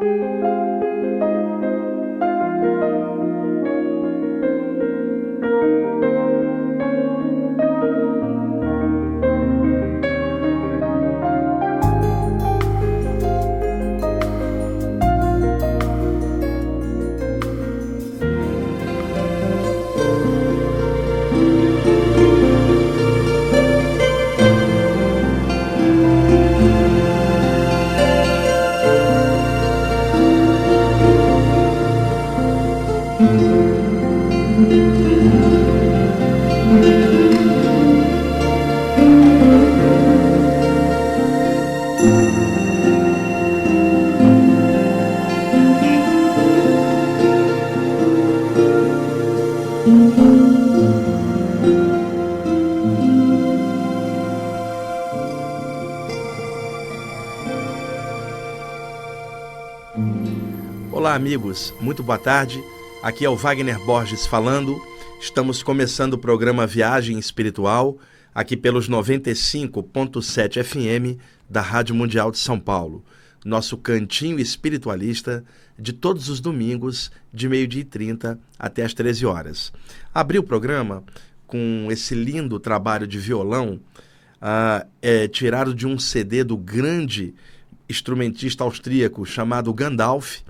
Música amigos, muito boa tarde. Aqui é o Wagner Borges falando. Estamos começando o programa Viagem Espiritual, aqui pelos 95.7 FM da Rádio Mundial de São Paulo. Nosso cantinho espiritualista de todos os domingos, de meio-dia e 30 até as 13 horas. Abri o programa com esse lindo trabalho de violão, uh, é, tirado de um CD do grande instrumentista austríaco chamado Gandalf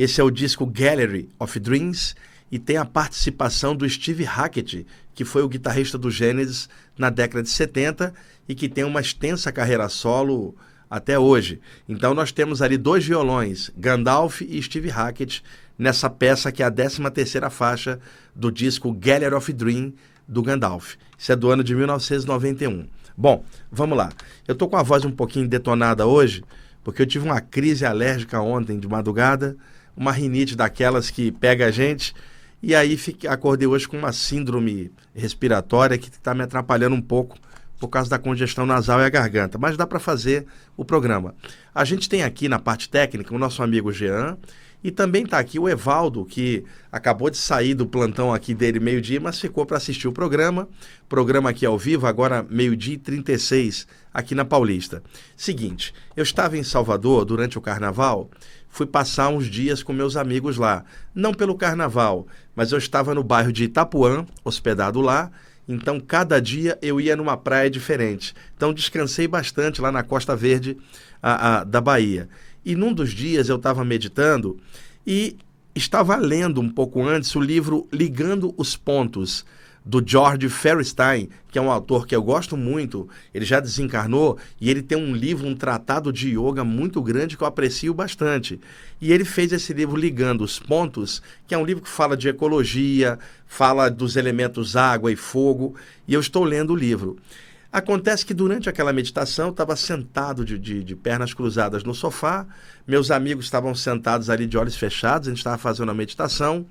esse é o disco Gallery of Dreams e tem a participação do Steve Hackett, que foi o guitarrista do Genesis na década de 70 e que tem uma extensa carreira solo até hoje. Então nós temos ali dois violões, Gandalf e Steve Hackett, nessa peça que é a 13 terceira faixa do disco Gallery of Dream do Gandalf. Isso é do ano de 1991. Bom, vamos lá. Eu tô com a voz um pouquinho detonada hoje, porque eu tive uma crise alérgica ontem de madrugada uma rinite daquelas que pega a gente. E aí fiquei, acordei hoje com uma síndrome respiratória que está me atrapalhando um pouco por causa da congestão nasal e a garganta. Mas dá para fazer o programa. A gente tem aqui na parte técnica o nosso amigo Jean. E também está aqui o Evaldo, que acabou de sair do plantão aqui dele meio-dia, mas ficou para assistir o programa. Programa aqui ao vivo, agora meio-dia e 36, aqui na Paulista. Seguinte, eu estava em Salvador durante o carnaval fui passar uns dias com meus amigos lá. Não pelo carnaval, mas eu estava no bairro de Itapuã, hospedado lá. Então, cada dia eu ia numa praia diferente. Então, descansei bastante lá na Costa Verde a, a, da Bahia. E num dos dias eu estava meditando e estava lendo um pouco antes o livro Ligando os Pontos do George Ferrstein, que é um autor que eu gosto muito. Ele já desencarnou e ele tem um livro, um tratado de yoga muito grande que eu aprecio bastante. E ele fez esse livro ligando os pontos, que é um livro que fala de ecologia, fala dos elementos água e fogo, e eu estou lendo o livro. Acontece que durante aquela meditação eu estava sentado de, de, de, pernas cruzadas no sofá, meus amigos estavam sentados ali de olhos fechados, a gente estava fazendo a meditação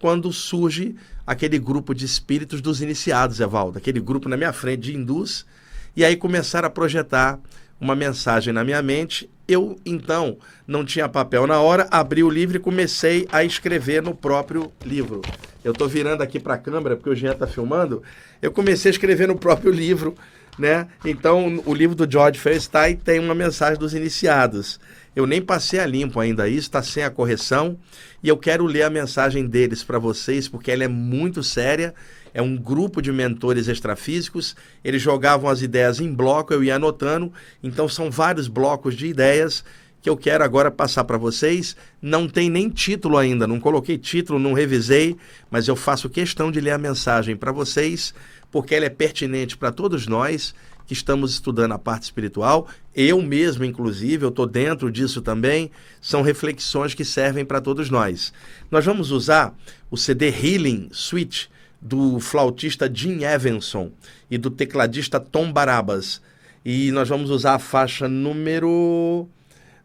quando surge aquele grupo de espíritos dos iniciados, Evaldo, aquele grupo na minha frente de hindus, e aí começaram a projetar uma mensagem na minha mente. Eu, então, não tinha papel na hora, abri o livro e comecei a escrever no próprio livro. Eu estou virando aqui para a câmera, porque o Jean está filmando. Eu comecei a escrever no próprio livro, né? Então, o livro do George Ferenstein tem uma mensagem dos iniciados. Eu nem passei a limpo ainda isso, está sem a correção. E eu quero ler a mensagem deles para vocês, porque ela é muito séria. É um grupo de mentores extrafísicos. Eles jogavam as ideias em bloco, eu ia anotando. Então são vários blocos de ideias que eu quero agora passar para vocês. Não tem nem título ainda, não coloquei título, não revisei, mas eu faço questão de ler a mensagem para vocês, porque ela é pertinente para todos nós que estamos estudando a parte espiritual, eu mesmo, inclusive, eu estou dentro disso também, são reflexões que servem para todos nós. Nós vamos usar o CD Healing Suite do flautista Jim Evanson e do tecladista Tom Barabas. E nós vamos usar a faixa número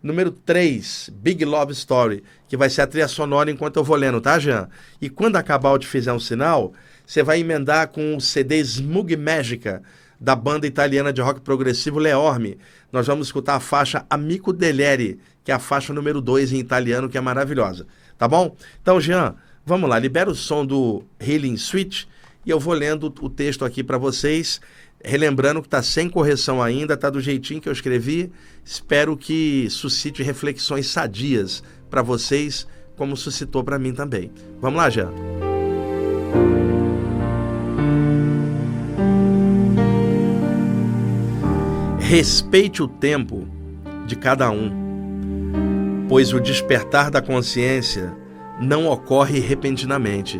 número 3, Big Love Story, que vai ser a trilha sonora enquanto eu vou lendo, tá, Jean? E quando acabar o te fizer um sinal, você vai emendar com o CD Smug Mágica, da banda italiana de rock progressivo Leorme. Nós vamos escutar a faixa Amico Deleri, que é a faixa número 2 em italiano, que é maravilhosa. Tá bom? Então, Jean, vamos lá, libera o som do Healing Switch e eu vou lendo o texto aqui para vocês. Relembrando que está sem correção ainda, está do jeitinho que eu escrevi. Espero que suscite reflexões sadias para vocês, como suscitou para mim também. Vamos lá, Jean. Respeite o tempo de cada um, pois o despertar da consciência não ocorre repentinamente.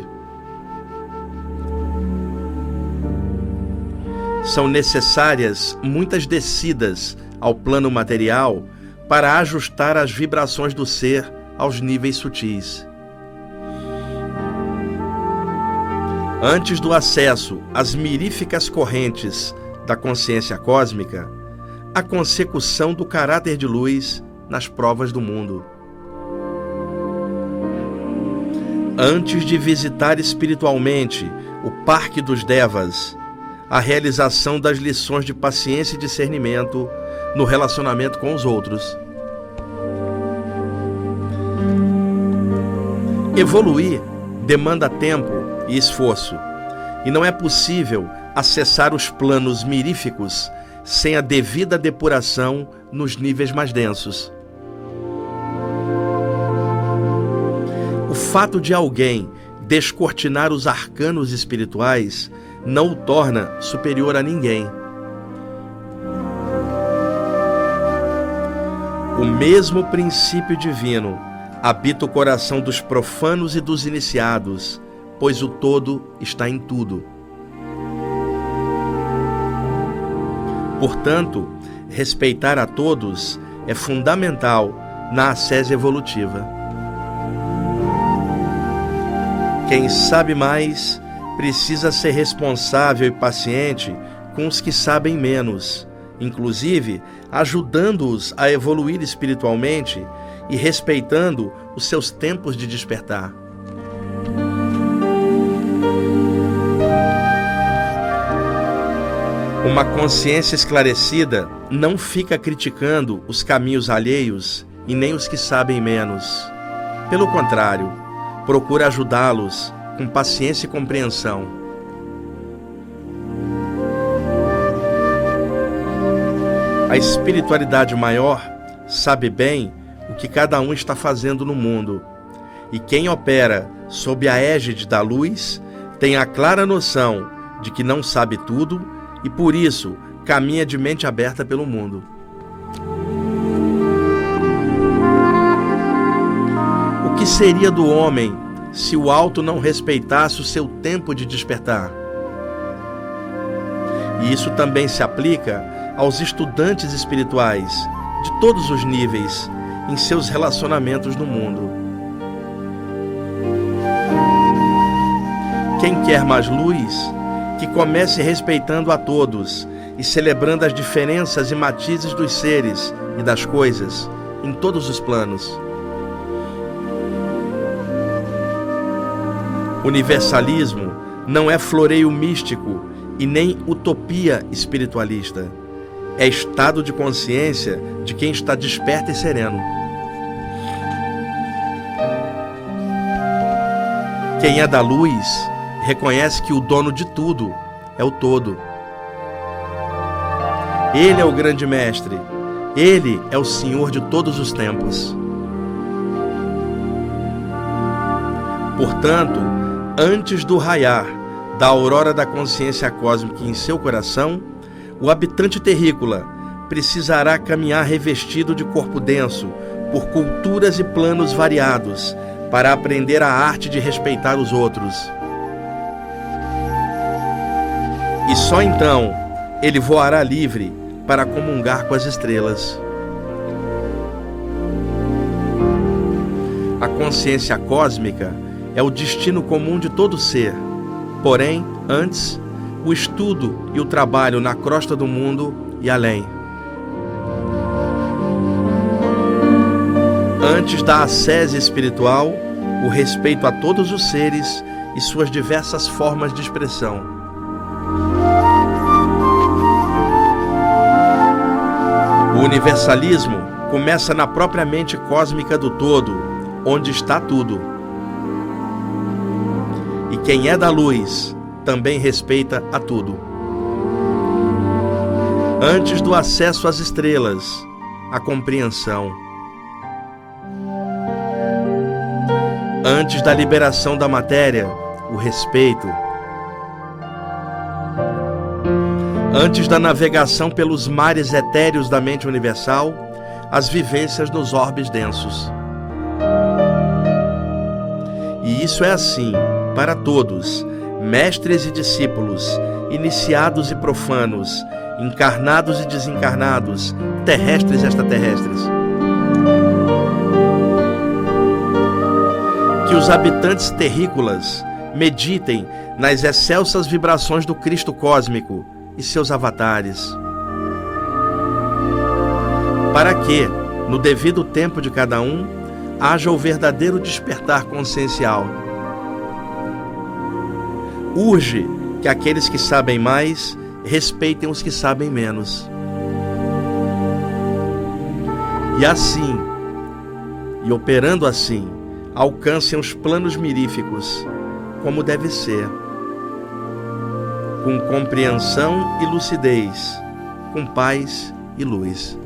São necessárias muitas descidas ao plano material para ajustar as vibrações do ser aos níveis sutis. Antes do acesso às miríficas correntes da consciência cósmica, a consecução do caráter de luz nas provas do mundo. Antes de visitar espiritualmente o Parque dos Devas, a realização das lições de paciência e discernimento no relacionamento com os outros. Evoluir demanda tempo e esforço, e não é possível acessar os planos miríficos sem a devida depuração nos níveis mais densos. O fato de alguém descortinar os arcanos espirituais não o torna superior a ninguém. O mesmo princípio divino habita o coração dos profanos e dos iniciados, pois o todo está em tudo. Portanto, respeitar a todos é fundamental na ascese evolutiva. Quem sabe mais precisa ser responsável e paciente com os que sabem menos, inclusive ajudando-os a evoluir espiritualmente e respeitando os seus tempos de despertar. Uma consciência esclarecida não fica criticando os caminhos alheios e nem os que sabem menos. Pelo contrário, procura ajudá-los com paciência e compreensão. A espiritualidade maior sabe bem o que cada um está fazendo no mundo, e quem opera sob a égide da luz tem a clara noção de que não sabe tudo e por isso caminha de mente aberta pelo mundo. O que seria do homem se o alto não respeitasse o seu tempo de despertar? E isso também se aplica aos estudantes espirituais de todos os níveis em seus relacionamentos no mundo. Quem quer mais luz, que comece respeitando a todos e celebrando as diferenças e matizes dos seres e das coisas em todos os planos. Universalismo não é floreio místico e nem utopia espiritualista. É estado de consciência de quem está desperto e sereno. Quem é da luz reconhece que o dono de tudo é o todo. Ele é o grande mestre, ele é o Senhor de todos os tempos. Portanto, antes do raiar da aurora da consciência cósmica em seu coração, o habitante terrícola precisará caminhar revestido de corpo denso por culturas e planos variados para aprender a arte de respeitar os outros e só então ele voará livre para comungar com as estrelas. A consciência cósmica é o destino comum de todo ser. Porém, antes, o estudo e o trabalho na crosta do mundo e além. Antes da ascese espiritual, o respeito a todos os seres e suas diversas formas de expressão. Universalismo começa na própria mente cósmica do todo, onde está tudo. E quem é da luz também respeita a tudo. Antes do acesso às estrelas, a compreensão. Antes da liberação da matéria, o respeito. Antes da navegação pelos mares etéreos da mente universal, as vivências nos orbes densos. E isso é assim para todos, mestres e discípulos, iniciados e profanos, encarnados e desencarnados, terrestres e extraterrestres. Que os habitantes terrícolas meditem nas excelsas vibrações do Cristo cósmico e seus avatares. Para que, no devido tempo de cada um, haja o verdadeiro despertar consciencial. Urge que aqueles que sabem mais respeitem os que sabem menos. E assim, e operando assim, alcancem os planos miríficos, como deve ser, com compreensão e lucidez, com paz e luz.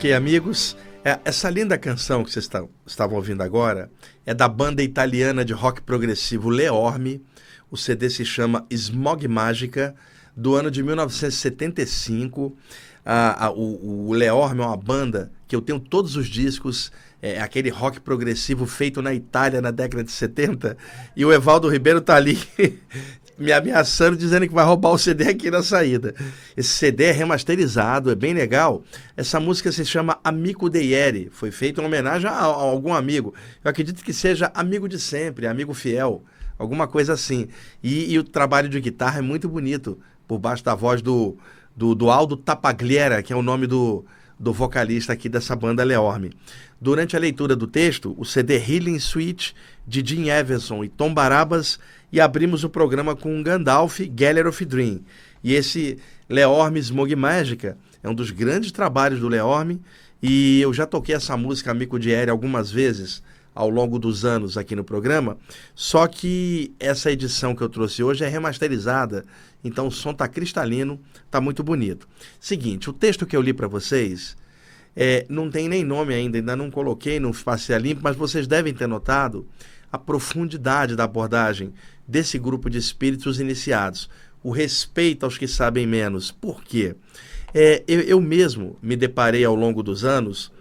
Ok, amigos, é, essa linda canção que vocês estavam ouvindo agora é da banda italiana de rock progressivo Leorme. O CD se chama Smog Mágica, do ano de 1975. Ah, ah, o, o Leorme é uma banda que eu tenho todos os discos, é aquele rock progressivo feito na Itália na década de 70. E o Evaldo Ribeiro tá ali me ameaçando, dizendo que vai roubar o CD aqui na saída. Esse CD é remasterizado, é bem legal. Essa música se chama Amico de Ieri. Foi feita em homenagem a, a algum amigo. Eu acredito que seja amigo de sempre, amigo fiel. Alguma coisa assim. E, e o trabalho de guitarra é muito bonito, por baixo da voz do, do, do Aldo Tapagliera, que é o nome do, do vocalista aqui dessa banda Leorme. Durante a leitura do texto, o CD Healing Suite de Jim Everson e Tom Barabas e abrimos o programa com Gandalf, Geller of Dream. E esse Leorme Smog Mágica é um dos grandes trabalhos do Leorme e eu já toquei essa música Amico de Aérea algumas vezes ao longo dos anos aqui no programa, só que essa edição que eu trouxe hoje é remasterizada, então o som está cristalino, está muito bonito. Seguinte, o texto que eu li para vocês é, não tem nem nome ainda, ainda não coloquei no Face Limpo, mas vocês devem ter notado a profundidade da abordagem desse grupo de espíritos iniciados, o respeito aos que sabem menos. Por quê? É, eu, eu mesmo me deparei ao longo dos anos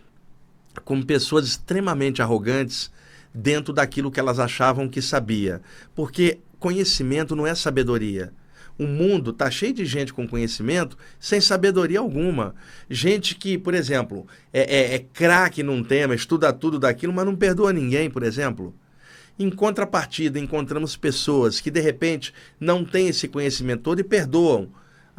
com pessoas extremamente arrogantes dentro daquilo que elas achavam que sabia. Porque conhecimento não é sabedoria. O mundo está cheio de gente com conhecimento sem sabedoria alguma. Gente que, por exemplo, é, é, é craque num tema, estuda tudo daquilo, mas não perdoa ninguém, por exemplo. Em contrapartida, encontramos pessoas que de repente não têm esse conhecimento todo e perdoam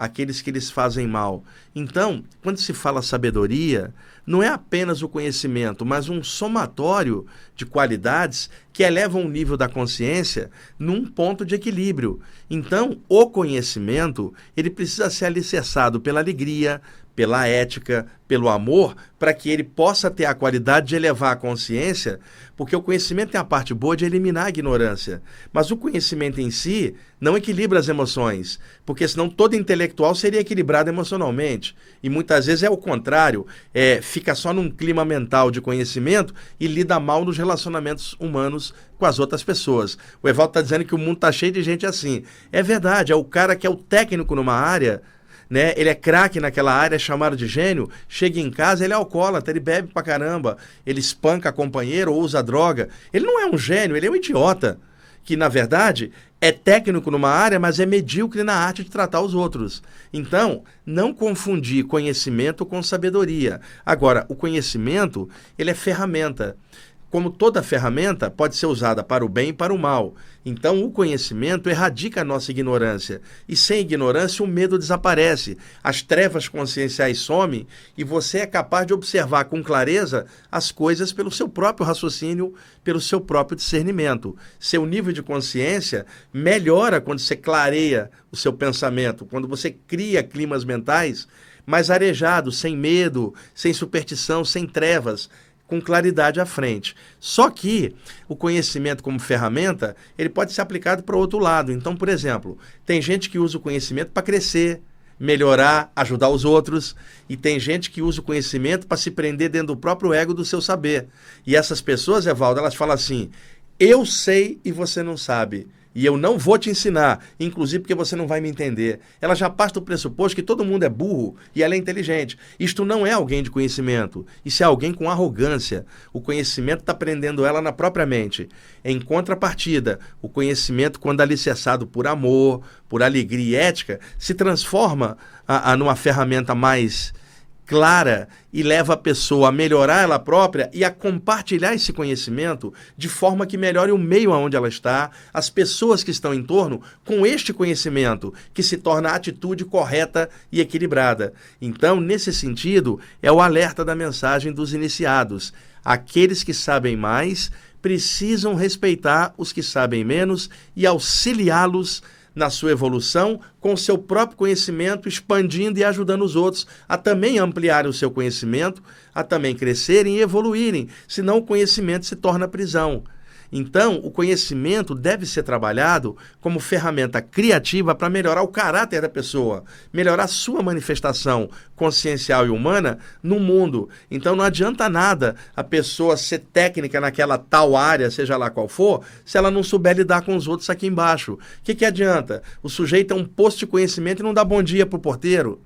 aqueles que lhes fazem mal. Então, quando se fala sabedoria, não é apenas o conhecimento, mas um somatório de qualidades que elevam o nível da consciência num ponto de equilíbrio. Então, o conhecimento, ele precisa ser alicerçado pela alegria, pela ética, pelo amor, para que ele possa ter a qualidade de elevar a consciência, porque o conhecimento tem a parte boa de eliminar a ignorância. Mas o conhecimento em si não equilibra as emoções, porque senão todo intelectual seria equilibrado emocionalmente. E muitas vezes é o contrário, é, fica só num clima mental de conhecimento e lida mal nos relacionamentos humanos com as outras pessoas. O Evaldo está dizendo que o mundo está cheio de gente assim. É verdade, é o cara que é o técnico numa área né? Ele é craque naquela área, é chamado de gênio. Chega em casa, ele é alcoólatra, ele bebe pra caramba, ele espanca a companheira ou usa droga. Ele não é um gênio, ele é um idiota. Que, na verdade, é técnico numa área, mas é medíocre na arte de tratar os outros. Então, não confundir conhecimento com sabedoria. Agora, o conhecimento, ele é ferramenta como toda ferramenta, pode ser usada para o bem e para o mal. Então, o conhecimento erradica a nossa ignorância. E sem ignorância, o medo desaparece, as trevas conscienciais somem e você é capaz de observar com clareza as coisas pelo seu próprio raciocínio, pelo seu próprio discernimento. Seu nível de consciência melhora quando você clareia o seu pensamento, quando você cria climas mentais mais arejados, sem medo, sem superstição, sem trevas com claridade à frente. Só que o conhecimento como ferramenta, ele pode ser aplicado para outro lado. Então, por exemplo, tem gente que usa o conhecimento para crescer, melhorar, ajudar os outros, e tem gente que usa o conhecimento para se prender dentro do próprio ego do seu saber. E essas pessoas, Evaldo, elas falam assim: "Eu sei e você não sabe". E eu não vou te ensinar, inclusive porque você não vai me entender. Ela já parte do pressuposto que todo mundo é burro e ela é inteligente. Isto não é alguém de conhecimento. Isso é alguém com arrogância. O conhecimento está prendendo ela na própria mente. Em contrapartida, o conhecimento, quando alicerçado por amor, por alegria e ética, se transforma a, a numa ferramenta mais clara e leva a pessoa a melhorar ela própria e a compartilhar esse conhecimento de forma que melhore o meio aonde ela está, as pessoas que estão em torno, com este conhecimento, que se torna a atitude correta e equilibrada. Então, nesse sentido, é o alerta da mensagem dos iniciados. Aqueles que sabem mais precisam respeitar os que sabem menos e auxiliá-los na sua evolução com seu próprio conhecimento, expandindo e ajudando os outros a também ampliarem o seu conhecimento, a também crescerem e evoluírem, senão o conhecimento se torna prisão. Então, o conhecimento deve ser trabalhado como ferramenta criativa para melhorar o caráter da pessoa, melhorar sua manifestação consciencial e humana no mundo. Então, não adianta nada a pessoa ser técnica naquela tal área, seja lá qual for, se ela não souber lidar com os outros aqui embaixo. O que, que adianta? O sujeito é um posto de conhecimento e não dá bom dia para o porteiro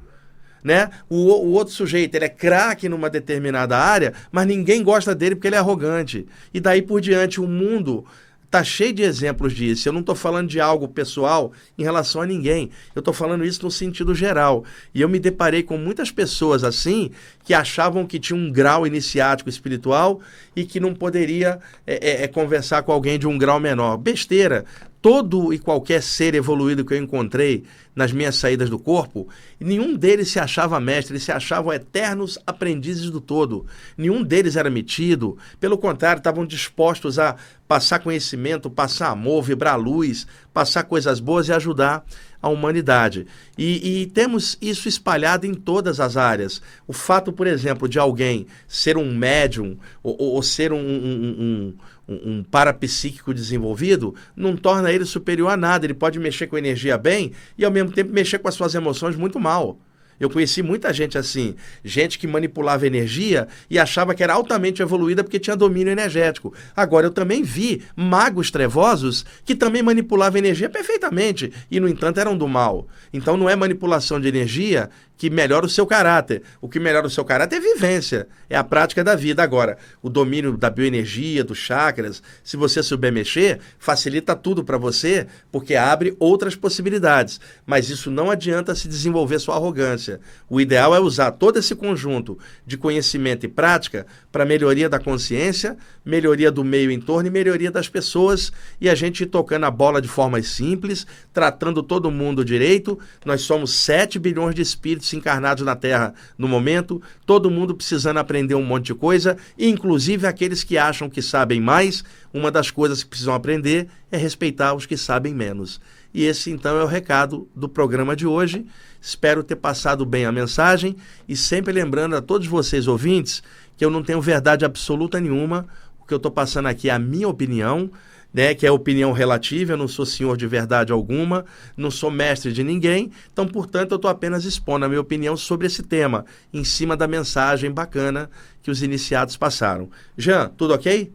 né? O, o outro sujeito, ele é craque numa determinada área, mas ninguém gosta dele porque ele é arrogante. E daí por diante, o mundo tá cheio de exemplos disso. Eu não estou falando de algo pessoal em relação a ninguém. Eu estou falando isso no sentido geral. E eu me deparei com muitas pessoas assim que achavam que tinha um grau iniciático espiritual e que não poderia é, é, é conversar com alguém de um grau menor. Besteira todo e qualquer ser evoluído que eu encontrei nas minhas saídas do corpo, nenhum deles se achava mestre, eles se achavam eternos aprendizes do todo. Nenhum deles era metido, pelo contrário, estavam dispostos a passar conhecimento, passar amor, vibrar luz, passar coisas boas e ajudar a humanidade. E, e, temos isso espalhado em todas as áreas. O fato, por exemplo, de alguém ser um médium ou, ou ser um, um, um um, um parapsíquico desenvolvido, não torna ele superior a nada. Ele pode mexer com energia bem e, ao mesmo tempo, mexer com as suas emoções muito mal. Eu conheci muita gente assim, gente que manipulava energia e achava que era altamente evoluída porque tinha domínio energético. Agora, eu também vi magos trevosos que também manipulavam energia perfeitamente e, no entanto, eram do mal. Então, não é manipulação de energia que melhora o seu caráter. O que melhora o seu caráter é vivência, é a prática da vida. Agora, o domínio da bioenergia, dos chakras, se você souber mexer, facilita tudo para você, porque abre outras possibilidades. Mas isso não adianta se desenvolver sua arrogância. O ideal é usar todo esse conjunto de conhecimento e prática para melhoria da consciência, melhoria do meio em torno e melhoria das pessoas e a gente tocando a bola de formas simples, tratando todo mundo direito. Nós somos 7 bilhões de espíritos espíritos encarnados na Terra no momento, todo mundo precisando aprender um monte de coisa, inclusive aqueles que acham que sabem mais. Uma das coisas que precisam aprender é respeitar os que sabem menos. E esse então é o recado do programa de hoje. Espero ter passado bem a mensagem e sempre lembrando a todos vocês ouvintes que eu não tenho verdade absoluta nenhuma. O que eu estou passando aqui é a minha opinião né, que é opinião relativa, eu não sou senhor de verdade alguma, não sou mestre de ninguém, então, portanto, eu estou apenas expondo a minha opinião sobre esse tema, em cima da mensagem bacana que os iniciados passaram. Jean, tudo ok?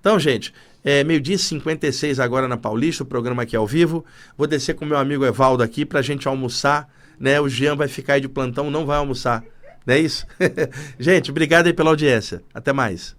Então, gente, é meio-dia 56 agora na Paulista, o programa aqui é ao vivo. Vou descer com meu amigo Evaldo aqui para a gente almoçar, né? O Jean vai ficar aí de plantão, não vai almoçar. Não é isso? gente, obrigado aí pela audiência. Até mais.